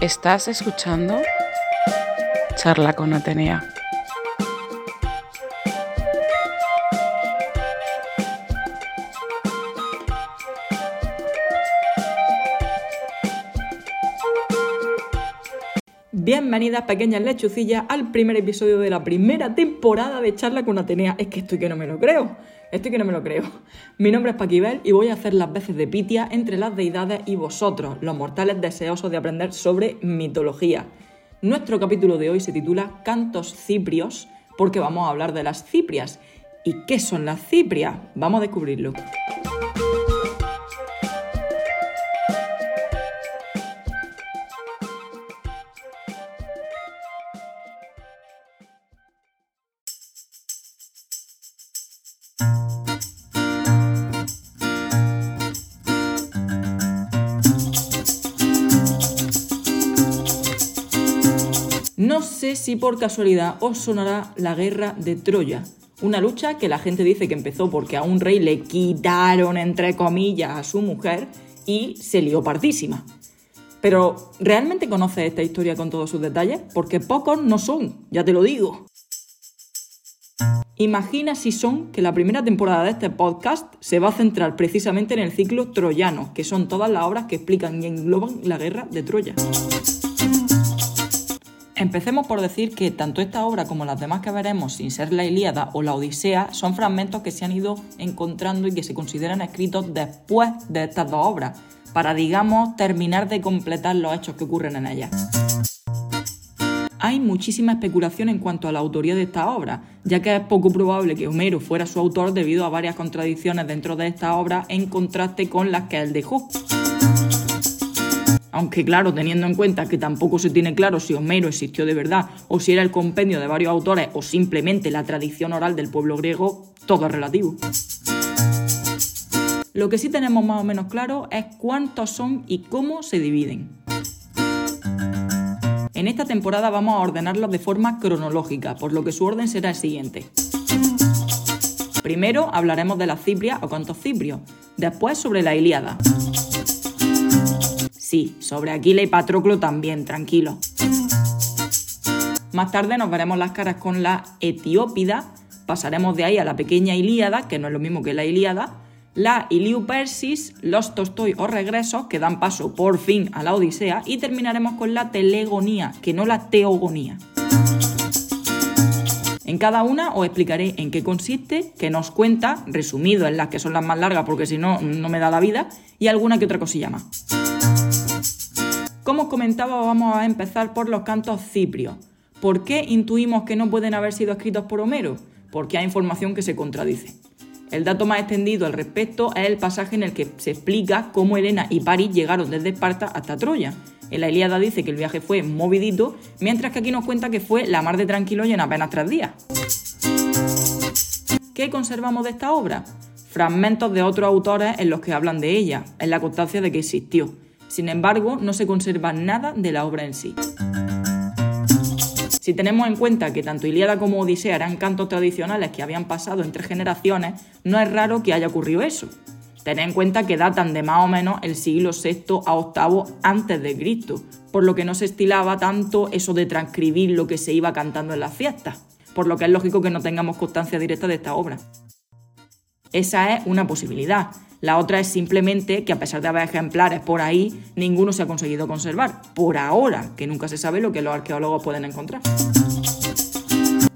Estás escuchando Charla con Atenea. Bienvenidas pequeñas lechucillas al primer episodio de la primera temporada de Charla con Atenea. Es que estoy que no me lo creo. Estoy que no me lo creo. Mi nombre es Paquibel y voy a hacer las veces de Pitia entre las deidades y vosotros, los mortales deseosos de aprender sobre mitología. Nuestro capítulo de hoy se titula Cantos Ciprios porque vamos a hablar de las ciprias. ¿Y qué son las ciprias? Vamos a descubrirlo. Si por casualidad os sonará la guerra de Troya, una lucha que la gente dice que empezó porque a un rey le quitaron, entre comillas, a su mujer y se lió pardísima. Pero, ¿realmente conoces esta historia con todos sus detalles? Porque pocos no son, ya te lo digo. Imagina si son que la primera temporada de este podcast se va a centrar precisamente en el ciclo troyano, que son todas las obras que explican y engloban la guerra de Troya. Empecemos por decir que tanto esta obra como las demás que veremos, sin ser la Ilíada o la Odisea, son fragmentos que se han ido encontrando y que se consideran escritos después de estas dos obras, para, digamos, terminar de completar los hechos que ocurren en ellas. Hay muchísima especulación en cuanto a la autoría de esta obra, ya que es poco probable que Homero fuera su autor debido a varias contradicciones dentro de esta obra en contraste con las que él dejó. Aunque claro, teniendo en cuenta que tampoco se tiene claro si Homero existió de verdad o si era el compendio de varios autores o simplemente la tradición oral del pueblo griego, todo es relativo. Lo que sí tenemos más o menos claro es cuántos son y cómo se dividen. En esta temporada vamos a ordenarlos de forma cronológica, por lo que su orden será el siguiente. Primero hablaremos de la Cipria o cantos ciprios, después sobre la Ilíada. Sí, sobre Aquila y Patroclo también, tranquilo. Más tarde nos veremos las caras con la Etiópida, pasaremos de ahí a la pequeña Ilíada, que no es lo mismo que la Ilíada, la Iliupersis, los Tolstoi o regresos, que dan paso por fin a la Odisea, y terminaremos con la Telegonía, que no la Teogonía. En cada una os explicaré en qué consiste, qué nos cuenta, resumido en las que son las más largas porque si no, no me da la vida, y alguna que otra cosilla más. Como comentaba, vamos a empezar por los cantos ciprios. ¿Por qué intuimos que no pueden haber sido escritos por Homero? Porque hay información que se contradice. El dato más extendido al respecto es el pasaje en el que se explica cómo Helena y París llegaron desde Esparta hasta Troya. En la Ilíada dice que el viaje fue movidito, mientras que aquí nos cuenta que fue la mar de tranquilo y en apenas tres días. ¿Qué conservamos de esta obra? Fragmentos de otros autores en los que hablan de ella, en la constancia de que existió. Sin embargo, no se conserva nada de la obra en sí. Si tenemos en cuenta que tanto Ilíada como Odisea eran cantos tradicionales que habían pasado entre generaciones, no es raro que haya ocurrido eso. Tened en cuenta que datan de más o menos el siglo VI a VIII antes de Cristo, por lo que no se estilaba tanto eso de transcribir lo que se iba cantando en las fiestas, por lo que es lógico que no tengamos constancia directa de esta obra. Esa es una posibilidad, la otra es simplemente que a pesar de haber ejemplares por ahí, ninguno se ha conseguido conservar. Por ahora, que nunca se sabe lo que los arqueólogos pueden encontrar.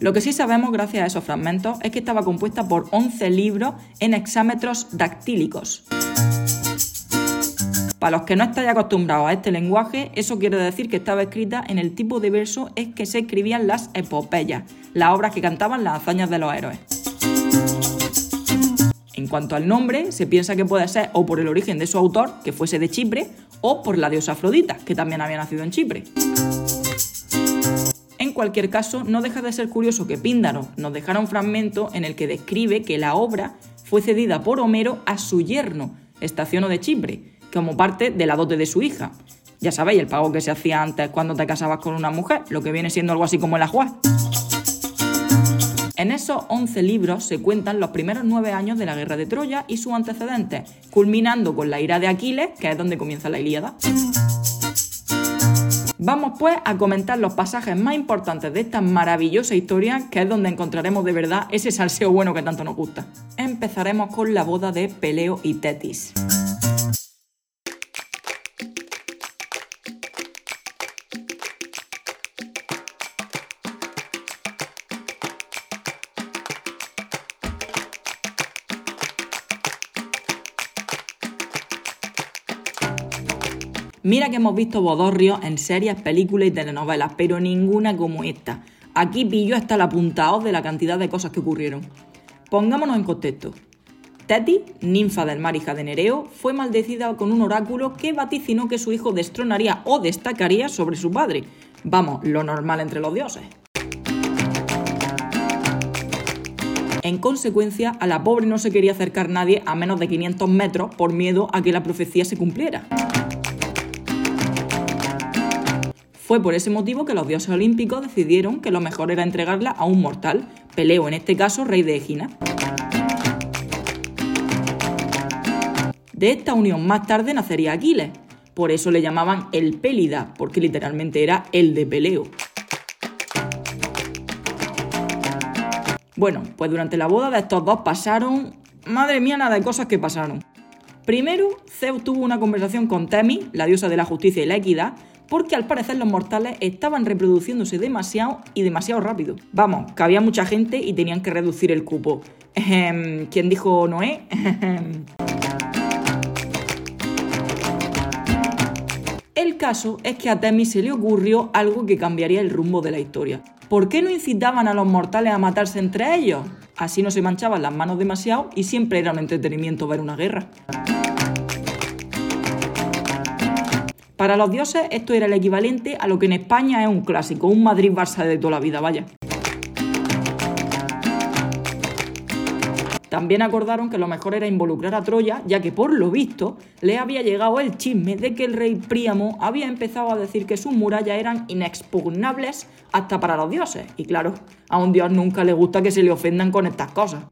Lo que sí sabemos gracias a esos fragmentos es que estaba compuesta por 11 libros en hexámetros dactílicos. Para los que no estáis acostumbrados a este lenguaje, eso quiere decir que estaba escrita en el tipo de verso en que se escribían las epopeyas, las obras que cantaban las hazañas de los héroes. En cuanto al nombre, se piensa que puede ser o por el origen de su autor, que fuese de Chipre, o por la diosa Afrodita, que también había nacido en Chipre. En cualquier caso, no deja de ser curioso que Píndaro nos dejara un fragmento en el que describe que la obra fue cedida por Homero a su yerno, Estaciono de Chipre, como parte de la dote de su hija. Ya sabéis, el pago que se hacía antes cuando te casabas con una mujer, lo que viene siendo algo así como el ajuar. En esos 11 libros se cuentan los primeros nueve años de la guerra de Troya y sus antecedentes, culminando con la ira de Aquiles, que es donde comienza la Ilíada. Vamos pues a comentar los pasajes más importantes de esta maravillosa historia, que es donde encontraremos de verdad ese salseo bueno que tanto nos gusta. Empezaremos con la boda de Peleo y Tetis. Mira que hemos visto bodorrios en series, películas y telenovelas, pero ninguna como esta. Aquí pillo hasta el apuntado de la cantidad de cosas que ocurrieron. Pongámonos en contexto. Teti, ninfa del mar hija de Nereo, fue maldecida con un oráculo que vaticinó que su hijo destronaría o destacaría sobre su padre. Vamos, lo normal entre los dioses. En consecuencia, a la pobre no se quería acercar nadie a menos de 500 metros por miedo a que la profecía se cumpliera. Fue por ese motivo que los dioses olímpicos decidieron que lo mejor era entregarla a un mortal, Peleo en este caso rey de Egina. De esta unión más tarde nacería Aquiles, por eso le llamaban el Pélida, porque literalmente era el de Peleo. Bueno, pues durante la boda de estos dos pasaron, madre mía, nada de cosas que pasaron. Primero, Zeus tuvo una conversación con Temis, la diosa de la justicia y la equidad, porque al parecer los mortales estaban reproduciéndose demasiado y demasiado rápido. Vamos, que había mucha gente y tenían que reducir el cupo. ¿Quién dijo Noé? El caso es que a Temis se le ocurrió algo que cambiaría el rumbo de la historia. ¿Por qué no incitaban a los mortales a matarse entre ellos? Así no se manchaban las manos demasiado y siempre era un entretenimiento ver una guerra. Para los dioses esto era el equivalente a lo que en España es un clásico, un Madrid-Barça de toda la vida, vaya. También acordaron que lo mejor era involucrar a Troya, ya que por lo visto le había llegado el chisme de que el rey Príamo había empezado a decir que sus murallas eran inexpugnables hasta para los dioses. Y claro, a un dios nunca le gusta que se le ofendan con estas cosas.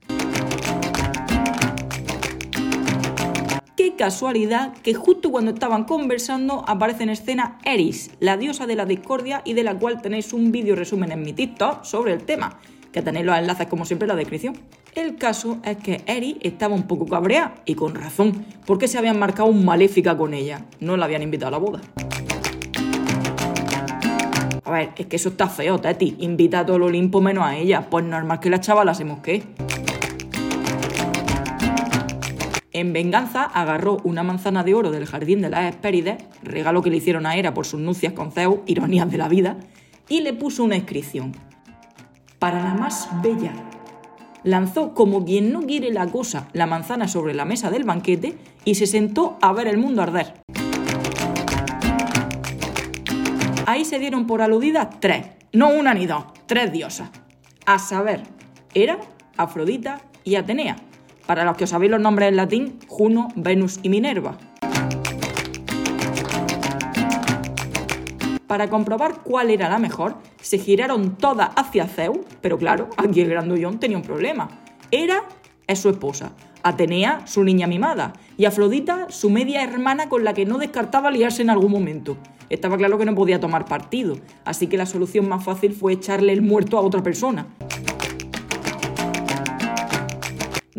Casualidad que justo cuando estaban conversando aparece en escena Eris, la diosa de la discordia y de la cual tenéis un vídeo resumen en mi TikTok sobre el tema, que tenéis los enlaces como siempre en la descripción. El caso es que Eris estaba un poco cabreada, y con razón, porque se habían marcado un maléfica con ella, no la habían invitado a la boda. A ver, es que eso está feo, Teti. Invita a todo el Olimpo menos a ella. Pues normal que la chavala se mosquee. En venganza, agarró una manzana de oro del jardín de las Hespérides, regalo que le hicieron a Hera por sus nupcias con Zeus, ironías de la vida, y le puso una inscripción. Para la más bella. Lanzó como quien no quiere la cosa la manzana sobre la mesa del banquete y se sentó a ver el mundo arder. Ahí se dieron por aludidas tres, no una ni dos, tres diosas. A saber, Hera, Afrodita y Atenea para los que os sabéis los nombres en latín, Juno, Venus y Minerva. Para comprobar cuál era la mejor, se giraron todas hacia Zeus, pero claro, aquí el grandullón tenía un problema. Era es su esposa, Atenea, su niña mimada, y Afrodita, su media hermana con la que no descartaba liarse en algún momento. Estaba claro que no podía tomar partido, así que la solución más fácil fue echarle el muerto a otra persona.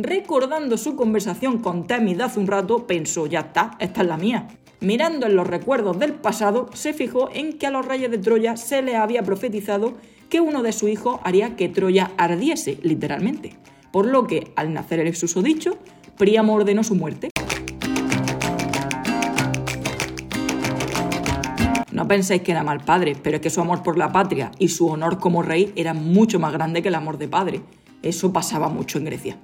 Recordando su conversación con Temi de hace un rato, pensó, ya está, esta es la mía. Mirando en los recuerdos del pasado, se fijó en que a los reyes de Troya se les había profetizado que uno de sus hijos haría que Troya ardiese, literalmente. Por lo que, al nacer el susodicho, Príamo ordenó su muerte. No penséis que era mal padre, pero es que su amor por la patria y su honor como rey era mucho más grande que el amor de padre. Eso pasaba mucho en Grecia.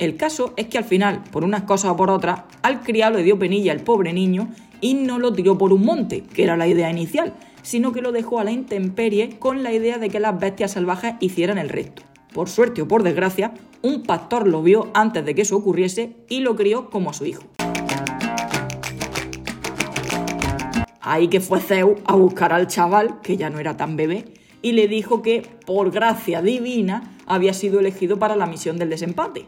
El caso es que al final, por unas cosas o por otras, al criado le dio penilla el pobre niño y no lo tiró por un monte, que era la idea inicial, sino que lo dejó a la intemperie con la idea de que las bestias salvajes hicieran el resto. Por suerte o por desgracia, un pastor lo vio antes de que eso ocurriese y lo crió como a su hijo. Ahí que fue Zeus a buscar al chaval, que ya no era tan bebé, y le dijo que, por gracia divina, había sido elegido para la misión del desempate.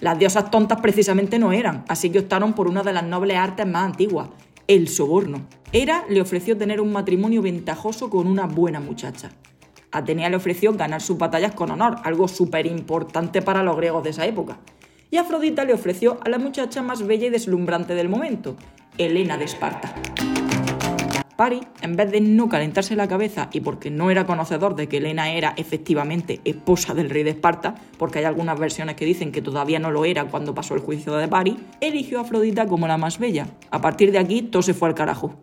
Las diosas tontas precisamente no eran, así que optaron por una de las nobles artes más antiguas, el soborno. Hera le ofreció tener un matrimonio ventajoso con una buena muchacha. Atenea le ofreció ganar sus batallas con honor, algo súper importante para los griegos de esa época. Y Afrodita le ofreció a la muchacha más bella y deslumbrante del momento, Helena de Esparta. En vez de no calentarse la cabeza y porque no era conocedor de que Helena era efectivamente esposa del rey de Esparta, porque hay algunas versiones que dicen que todavía no lo era cuando pasó el juicio de Paris, eligió a Afrodita como la más bella. A partir de aquí todo se fue al carajo.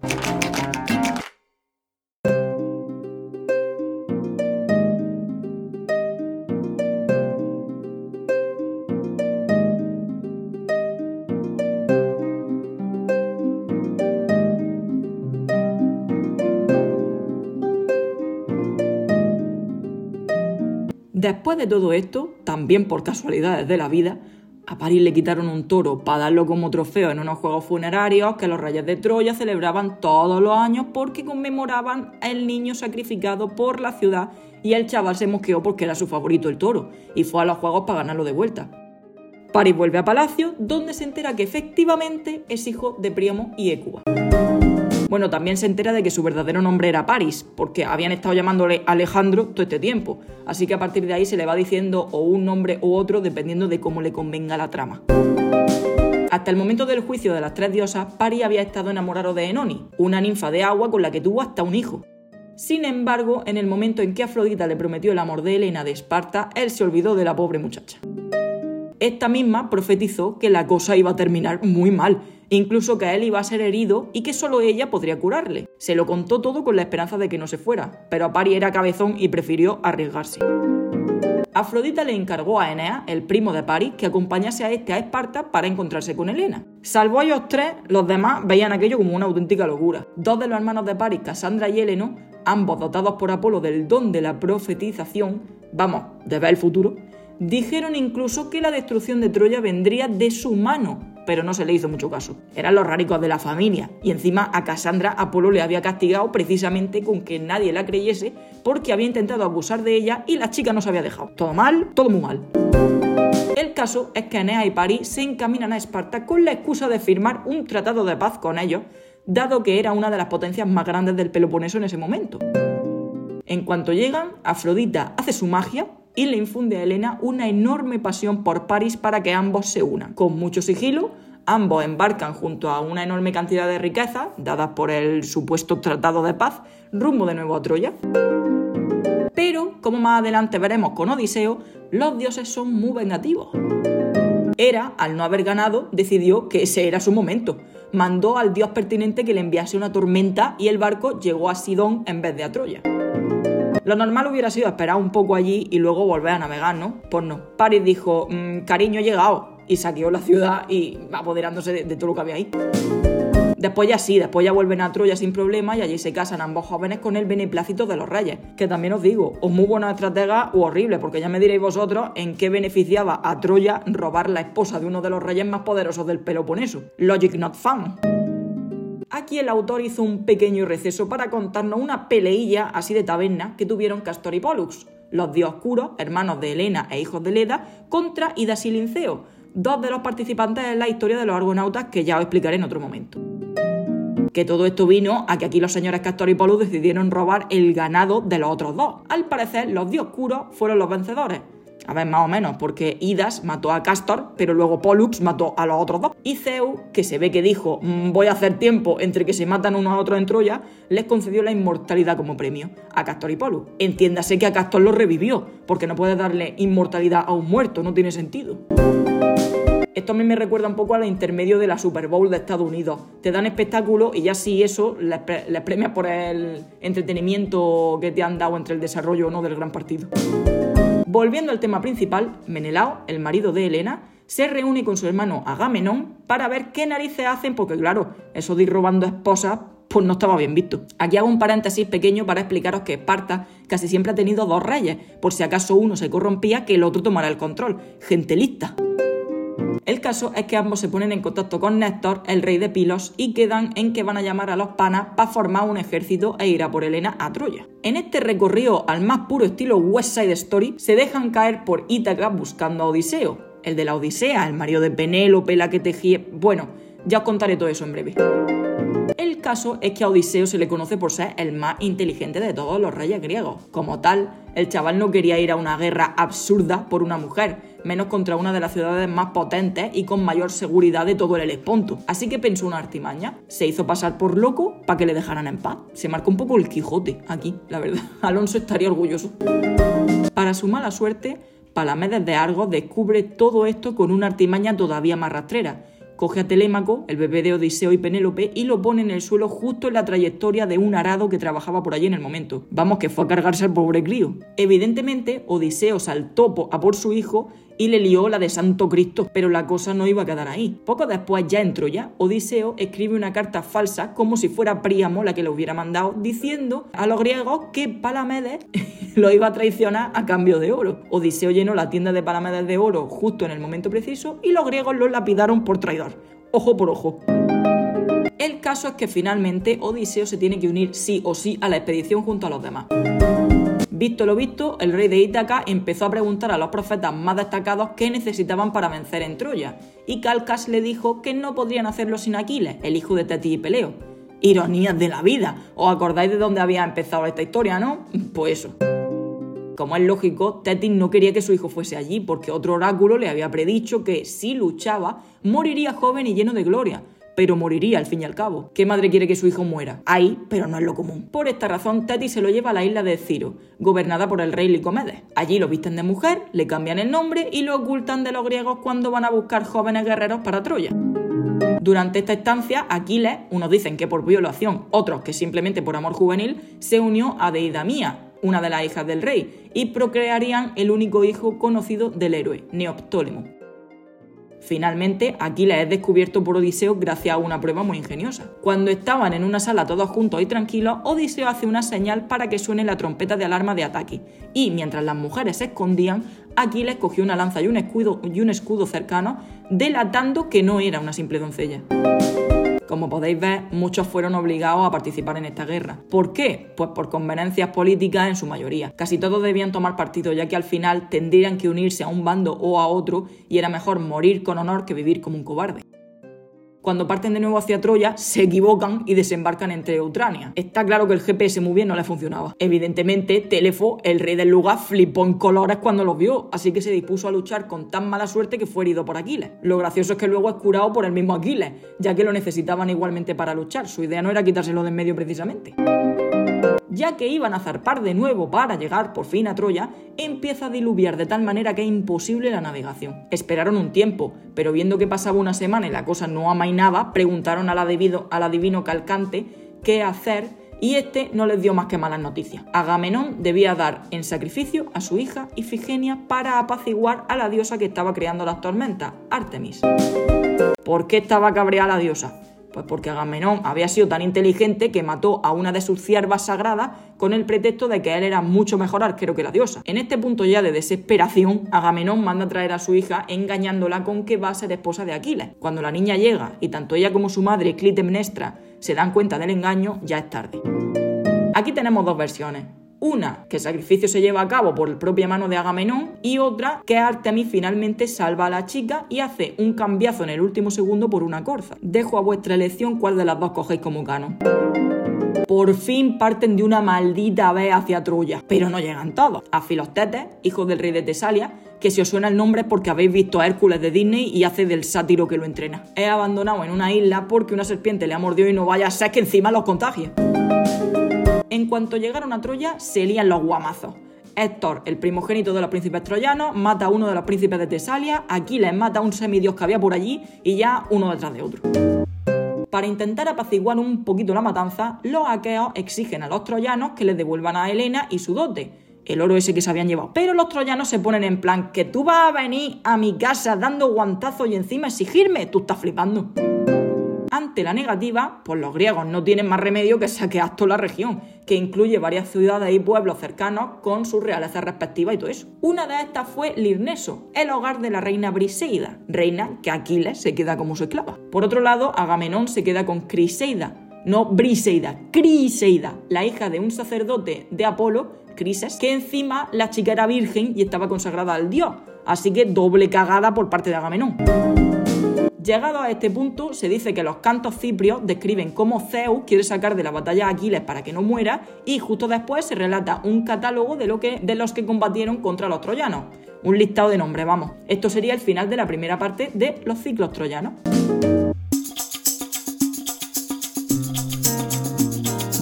Después de todo esto, también por casualidades de la vida, a París le quitaron un toro para darlo como trofeo en unos juegos funerarios que los reyes de Troya celebraban todos los años porque conmemoraban el niño sacrificado por la ciudad y el chaval se mosqueó porque era su favorito el toro y fue a los juegos para ganarlo de vuelta. París vuelve a Palacio, donde se entera que efectivamente es hijo de Príamo y Écuba. Bueno, también se entera de que su verdadero nombre era Paris, porque habían estado llamándole Alejandro todo este tiempo. Así que a partir de ahí se le va diciendo o un nombre u otro dependiendo de cómo le convenga la trama. Hasta el momento del juicio de las tres diosas, Paris había estado enamorado de Enoni, una ninfa de agua con la que tuvo hasta un hijo. Sin embargo, en el momento en que Afrodita le prometió el amor de Helena de Esparta, él se olvidó de la pobre muchacha. Esta misma profetizó que la cosa iba a terminar muy mal, incluso que él iba a ser herido y que solo ella podría curarle. Se lo contó todo con la esperanza de que no se fuera, pero Apari era cabezón y prefirió arriesgarse. Afrodita le encargó a Enea, el primo de Paris, que acompañase a este a Esparta para encontrarse con Helena. Salvo a ellos tres, los demás veían aquello como una auténtica locura. Dos de los hermanos de Paris, Cassandra y Heleno, ambos dotados por Apolo del don de la profetización, vamos, de ver el futuro, Dijeron incluso que la destrucción de Troya vendría de su mano, pero no se le hizo mucho caso. Eran los raricos de la familia, y encima a Cassandra Apolo le había castigado precisamente con que nadie la creyese porque había intentado abusar de ella y la chica no se había dejado. Todo mal, todo muy mal. El caso es que Enea y París se encaminan a Esparta con la excusa de firmar un tratado de paz con ellos, dado que era una de las potencias más grandes del Peloponeso en ese momento. En cuanto llegan, Afrodita hace su magia y le infunde a Helena una enorme pasión por París para que ambos se unan. Con mucho sigilo, ambos embarcan junto a una enorme cantidad de riquezas, dadas por el supuesto tratado de paz, rumbo de nuevo a Troya. Pero, como más adelante veremos con Odiseo, los dioses son muy vengativos. Hera, al no haber ganado, decidió que ese era su momento. Mandó al dios pertinente que le enviase una tormenta y el barco llegó a Sidón en vez de a Troya. Lo normal hubiera sido esperar un poco allí y luego volver a navegar, ¿no? Pues no. Paris dijo, mm, cariño, he llegado. Y saqueó la ciudad y apoderándose de, de todo lo que había ahí. Después ya sí, después ya vuelven a Troya sin problema y allí se casan ambos jóvenes con el beneplácito de los reyes. Que también os digo, o muy buena estratega o horrible, porque ya me diréis vosotros en qué beneficiaba a Troya robar la esposa de uno de los reyes más poderosos del Peloponeso. Logic not fun. Aquí el autor hizo un pequeño receso para contarnos una peleilla así de taberna que tuvieron Castor y Pollux, los dios oscuros, hermanos de Helena e hijos de Leda, contra Idas y Linceo, dos de los participantes en la historia de los argonautas que ya os explicaré en otro momento. Que todo esto vino a que aquí los señores Castor y Pollux decidieron robar el ganado de los otros dos. Al parecer, los dios oscuros fueron los vencedores, a ver, más o menos, porque Idas mató a Castor, pero luego Pollux mató a los otros dos. Y Zeus, que se ve que dijo, mm, voy a hacer tiempo entre que se matan unos a otros en Troya, les concedió la inmortalidad como premio a Castor y Pollux. Entiéndase que a Castor lo revivió, porque no puedes darle inmortalidad a un muerto, no tiene sentido. Esto a mí me recuerda un poco a la intermedio de la Super Bowl de Estados Unidos. Te dan espectáculo y ya si eso les, les premias por el entretenimiento que te han dado entre el desarrollo o no del gran partido. Volviendo al tema principal, Menelao, el marido de Helena, se reúne con su hermano Agamenón para ver qué narices hacen, porque claro, eso de ir robando esposas, pues no estaba bien visto. Aquí hago un paréntesis pequeño para explicaros que Esparta casi siempre ha tenido dos reyes, por si acaso uno se corrompía, que el otro tomara el control. Gente lista. El caso es que ambos se ponen en contacto con Néstor, el rey de Pilos, y quedan en que van a llamar a los panas para formar un ejército e ir a por Helena a Troya. En este recorrido al más puro estilo West Side Story, se dejan caer por Ítaca buscando a Odiseo, el de la Odisea, el marido de Penélope, la que tejía... Bueno, ya os contaré todo eso en breve. El caso es que a Odiseo se le conoce por ser el más inteligente de todos los reyes griegos. Como tal, el chaval no quería ir a una guerra absurda por una mujer, menos contra una de las ciudades más potentes y con mayor seguridad de todo el Helesponto. Así que pensó una artimaña. Se hizo pasar por loco para que le dejaran en paz. Se marcó un poco el Quijote aquí, la verdad. Alonso estaría orgulloso. Para su mala suerte, Palamedes de Argos descubre todo esto con una artimaña todavía más rastrera coge a Telémaco, el bebé de Odiseo y Penélope, y lo pone en el suelo justo en la trayectoria de un arado que trabajaba por allí en el momento. Vamos, que fue a cargarse al pobre crío. Evidentemente, Odiseo saltó a por su hijo y le lió la de Santo Cristo, pero la cosa no iba a quedar ahí. Poco después, ya en Troya, Odiseo escribe una carta falsa, como si fuera Príamo la que lo hubiera mandado, diciendo a los griegos que Palamedes lo iba a traicionar a cambio de oro. Odiseo llenó la tienda de Palamedes de oro justo en el momento preciso y los griegos lo lapidaron por traidor. Ojo por ojo. El caso es que finalmente Odiseo se tiene que unir sí o sí a la expedición junto a los demás. Visto lo visto, el rey de Ítaca empezó a preguntar a los profetas más destacados qué necesitaban para vencer en Troya, y Calcas le dijo que no podrían hacerlo sin Aquiles, el hijo de Teti y Peleo. Ironías de la vida. ¿Os acordáis de dónde había empezado esta historia, no? Pues eso. Como es lógico, Tetis no quería que su hijo fuese allí, porque otro oráculo le había predicho que si luchaba, moriría joven y lleno de gloria, pero moriría al fin y al cabo. ¿Qué madre quiere que su hijo muera? Ahí, pero no es lo común. Por esta razón, Teti se lo lleva a la isla de Ciro, gobernada por el rey Licomedes. Allí lo visten de mujer, le cambian el nombre y lo ocultan de los griegos cuando van a buscar jóvenes guerreros para Troya. Durante esta estancia, Aquiles, unos dicen que por violación, otros que simplemente por amor juvenil, se unió a Deidamía, una de las hijas del rey, y procrearían el único hijo conocido del héroe, Neoptólemo. Finalmente, Aquiles es descubierto por Odiseo gracias a una prueba muy ingeniosa. Cuando estaban en una sala todos juntos y tranquilos, Odiseo hace una señal para que suene la trompeta de alarma de ataque. Y mientras las mujeres se escondían, Aquiles cogió una lanza y un escudo, y un escudo cercano, delatando que no era una simple doncella. Como podéis ver, muchos fueron obligados a participar en esta guerra. ¿Por qué? Pues por conveniencias políticas en su mayoría. Casi todos debían tomar partido, ya que al final tendrían que unirse a un bando o a otro y era mejor morir con honor que vivir como un cobarde cuando parten de nuevo hacia Troya, se equivocan y desembarcan entre Utrania. Está claro que el GPS muy bien no le funcionaba. Evidentemente, Telefo, el rey del lugar, flipó en colores cuando los vio, así que se dispuso a luchar con tan mala suerte que fue herido por Aquiles. Lo gracioso es que luego es curado por el mismo Aquiles, ya que lo necesitaban igualmente para luchar. Su idea no era quitárselo de en medio precisamente ya que iban a zarpar de nuevo para llegar por fin a Troya, empieza a diluviar de tal manera que es imposible la navegación. Esperaron un tiempo, pero viendo que pasaba una semana y la cosa no amainaba, preguntaron al adivino, al Calcante qué hacer y este no les dio más que malas noticias. Agamenón debía dar en sacrificio a su hija Ifigenia para apaciguar a la diosa que estaba creando las tormentas, Artemis. ¿Por qué estaba cabreada la diosa? Pues porque Agamenón había sido tan inteligente que mató a una de sus ciervas sagradas con el pretexto de que él era mucho mejor arquero que la diosa. En este punto ya de desesperación, Agamenón manda a traer a su hija engañándola con que va a ser esposa de Aquiles. Cuando la niña llega y tanto ella como su madre, Clitemnestra, se dan cuenta del engaño, ya es tarde. Aquí tenemos dos versiones. Una, que el sacrificio se lleva a cabo por propia mano de Agamenón, y otra, que Artemis finalmente salva a la chica y hace un cambiazo en el último segundo por una corza. Dejo a vuestra elección cuál de las dos cogéis como canon. Por fin parten de una maldita vez hacia Troya, pero no llegan todos. A Filostetes, hijo del rey de Tesalia, que si os suena el nombre es porque habéis visto a Hércules de Disney y hace del sátiro que lo entrena. Es abandonado en una isla porque una serpiente le ha mordido y no vaya a ser que encima los contagie. En cuanto llegaron a Troya, se lían los guamazos. Héctor, el primogénito de los príncipes troyanos, mata a uno de los príncipes de Tesalia, Aquiles mata a un semidios que había por allí y ya uno detrás de otro. Para intentar apaciguar un poquito la matanza, los aqueos exigen a los troyanos que les devuelvan a Helena y su dote, el oro ese que se habían llevado. Pero los troyanos se ponen en plan que tú vas a venir a mi casa dando guantazos y encima exigirme, tú estás flipando. Ante la negativa, pues los griegos no tienen más remedio que saquear toda la región, que incluye varias ciudades y pueblos cercanos con sus realezas respectivas y todo eso. Una de estas fue Lirneso, el hogar de la reina Briseida, reina que Aquiles se queda como su esclava. Por otro lado, Agamenón se queda con Criseida, no Briseida, Criseida, la hija de un sacerdote de Apolo, Crises, que encima la chica era virgen y estaba consagrada al dios, así que doble cagada por parte de Agamenón. Llegado a este punto, se dice que los cantos ciprios describen cómo Zeus quiere sacar de la batalla a Aquiles para que no muera y justo después se relata un catálogo de, lo que, de los que combatieron contra los troyanos. Un listado de nombres, vamos. Esto sería el final de la primera parte de los ciclos troyanos.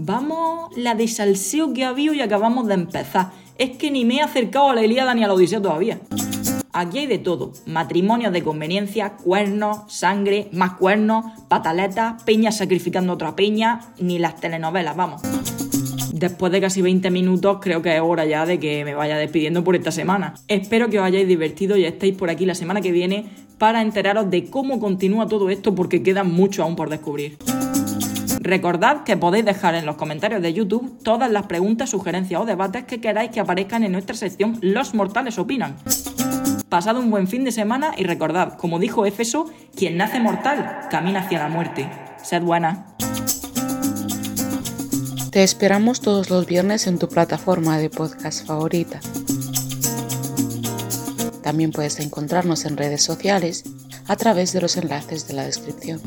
Vamos, la de salseo que ha habido y acabamos de empezar. Es que ni me he acercado a la Ilíada ni a la Odisea todavía. Aquí hay de todo, matrimonios de conveniencia, cuernos, sangre, más cuernos, pataletas, peñas sacrificando otra peña, ni las telenovelas, vamos. Después de casi 20 minutos creo que es hora ya de que me vaya despidiendo por esta semana. Espero que os hayáis divertido y estéis por aquí la semana que viene para enteraros de cómo continúa todo esto porque queda mucho aún por descubrir. Recordad que podéis dejar en los comentarios de YouTube todas las preguntas, sugerencias o debates que queráis que aparezcan en nuestra sección Los Mortales Opinan. Pasad un buen fin de semana y recordad, como dijo Éfeso, quien nace mortal camina hacia la muerte. Sed buena. Te esperamos todos los viernes en tu plataforma de podcast favorita. También puedes encontrarnos en redes sociales a través de los enlaces de la descripción.